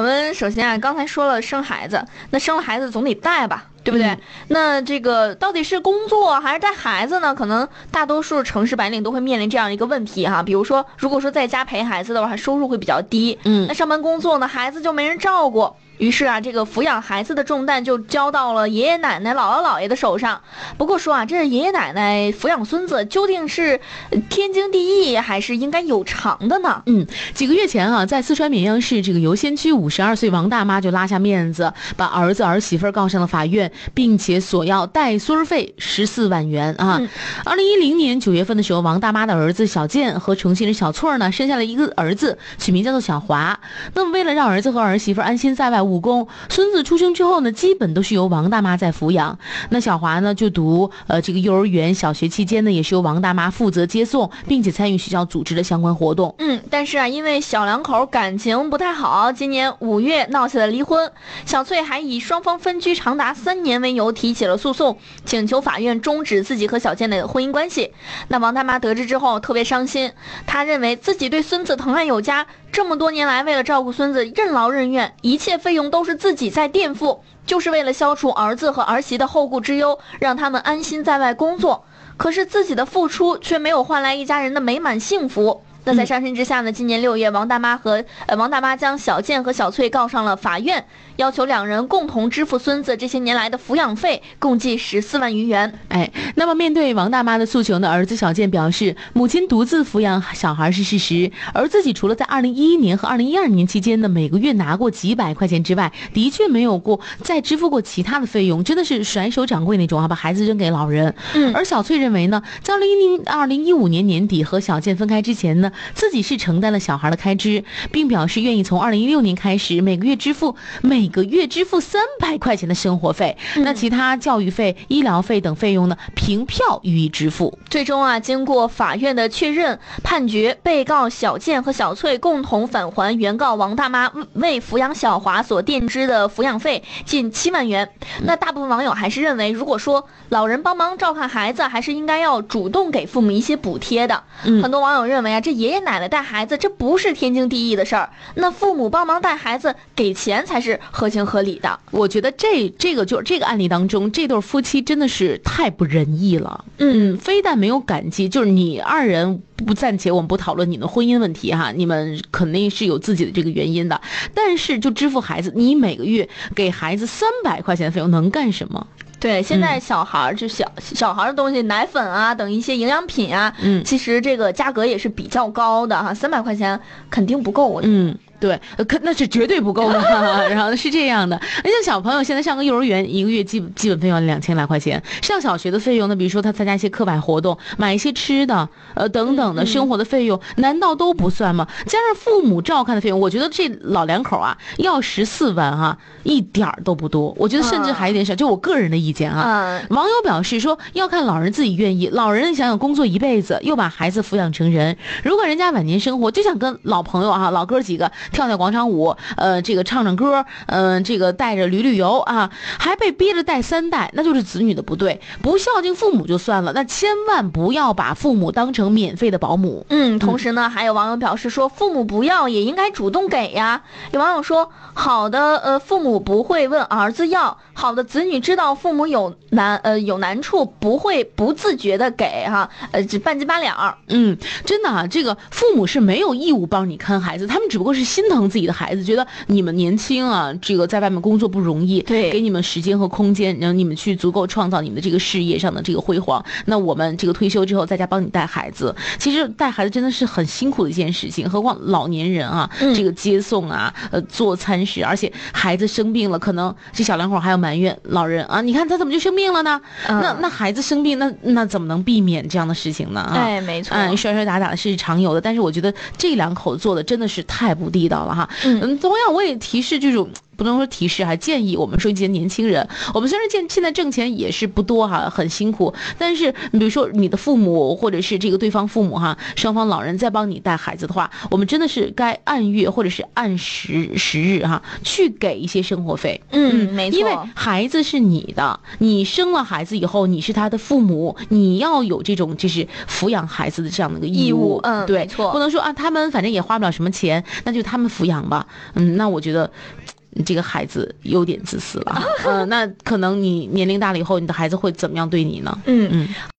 我们首先啊，刚才说了生孩子，那生了孩子总得带吧，对不对？嗯那这个到底是工作还是带孩子呢？可能大多数城市白领都会面临这样一个问题哈。比如说，如果说在家陪孩子的话，收入会比较低，嗯那上班工作呢，孩子就没人照顾。于是啊，这个抚养孩子的重担就交到了爷爷奶奶、姥姥姥爷的手上。不过说啊，这爷爷奶奶抚养孙子究竟是呃天经地义，还是应该有偿的呢？嗯，几个月前啊，在四川绵阳市这个游仙区，五十二岁王大妈就拉下面子，把儿子儿媳妇儿告上了法院，并且索要带孙儿费十四万元啊嗯。二零一零年九月份的时候，王大妈的儿子小健和重庆人小翠儿呢，生下了一个儿子，取名叫做小华。那么为了让儿子和儿媳妇儿安心在外务工，孙子出生之后呢，基本都是由王大妈在抚养。那小华呢，就读呃这个幼儿园，小学期间呢，也是由王大妈负责接送，并且参与学校组织的相关活动。嗯，但是啊，因为小两口感情不太好，今年五月闹起了离婚。小翠还以双方分居长达三年为由提起了诉讼，请求法院终止自己和小健的婚姻关系。那王大妈得知之后特别伤心，她认为自己对孙子疼爱有加，这么多年来为了照顾孙子任劳任怨，一切费用都是自己在垫付，就是为了消除儿子和儿媳的后顾之忧，让他们安心在外工作。可是自己的付出却没有换来一家人的美满幸福。那在上身之下呢？今年六月，王大妈和呃王大妈将小健和小翠告上了法院，要求两人共同支付孙子这些年来的抚养费，共计十四万余元。哎，那么面对王大妈的诉求呢，儿子小健表示，母亲独自抚养小孩是事实，而自己除了在二零一一年和二零一二年期间呢，每个月拿过几百块钱之外，的确没有过再支付过其他的费用，真的是甩手掌柜那种啊，把孩子扔给老人。嗯而小翠认为呢，在二零一零二零一五年年底和小健分开之前呢，自己是承担了小孩的开支，并表示愿意从二零一六年开始每个月支付每个月支付三百块钱的生活费，那其他教育费、医疗费等费用呢，凭票予以支付。最终啊，经过法院的确认，判决被告小健和小翠共同返还原告王大妈为抚养小华所垫支的抚养费近七万元。那大部分网友还是认为，如果说老人帮忙照看孩子，还是应该要主动给父母一些补贴的。嗯很多网友认为啊，这爷爷奶奶带孩子这不是天经地义的事儿，那父母帮忙带孩子给钱才是合情合理的。我觉得这这个就是这个案例当中，这对夫妻真的是太不仁义了。嗯嗯，非但没有感激，就是你二人不暂且我们不讨论你们婚姻问题哈，你们肯定是有自己的这个原因的。但是就支付孩子，你每个月给孩子三百块钱的费用能干什么？对，现在小孩儿就小小孩儿的东西，奶粉啊等一些营养品啊，嗯其实这个价格也是比较高的哈，三百块钱肯定不够的。嗯。对，呃可那是绝对不够的。然后是这样的，而且小朋友现在上个幼儿园，一个月基本基本费用两千来块钱。上小学的费用呢，比如说他参加一些课外活动，买一些吃的，呃等等的嗯生活的费用，难道都不算吗？加上父母照看的费用，我觉得这老两口啊，要十四万啊，一点儿都不多。我觉得甚至还有点少，就我个人的意见啊。嗯，网友表示说，要看老人自己愿意。老人想想工作一辈子，又把孩子抚养成人，如果人家晚年生活就想跟老朋友啊、老哥几个跳跳广场舞，呃，这个唱唱歌，嗯、这个带着旅旅游啊，还被逼着带三代，那就是子女的不对。不孝敬父母就算了，那千万不要把父母当成免费的保姆。嗯，同时呢，还有网友表示说，父母不要也应该主动给呀。有网友说，好的，呃，父母不会问儿子要，好的子女知道父母有难，呃，有难处，不会不自觉的给哈，呃，只半斤八两。嗯，真的啊，这个父母是没有义务帮你看孩子，他们只不过是心疼自己的孩子，觉得你们年轻啊，这个在外面工作不容易，对给你们时间和空间，让你们去足够创造你们的这个事业上的这个辉煌。那我们这个退休之后在家帮你带孩子，其实带孩子真的是很辛苦的一件事情，何况老年人啊，嗯这个接送啊，呃，做餐食，而且孩子生病了，可能这小两口还要埋怨老人啊，你看他怎么就生病了呢？嗯那那孩子生病，那那怎么能避免这样的事情呢？啊，哎，没错，嗯，摔摔打打的是常有的，但是我觉得这两口做的真的是太不地道了哈。嗯嗯，同样我也提示这种不能说提示，还建议我们说一些年轻人，我们虽然现现在挣钱也是不多哈，很辛苦，但是你比如说你的父母或者是这个对方父母哈，双方老人在帮你带孩子的话，我们真的是该按月或者是按时时日哈，去给一些生活费。嗯，没错，因为孩子是你的，你生了孩子以后，你是他的父母，你要有这种就是抚养孩子的这样的一个义务。嗯，对，没错不能说啊，他们反正也花不了什么钱，那就他们抚养吧。嗯，那我觉得。这个孩子有点自私了，嗯、那可能你年龄大了以后，你的孩子会怎么样对你呢？嗯嗯。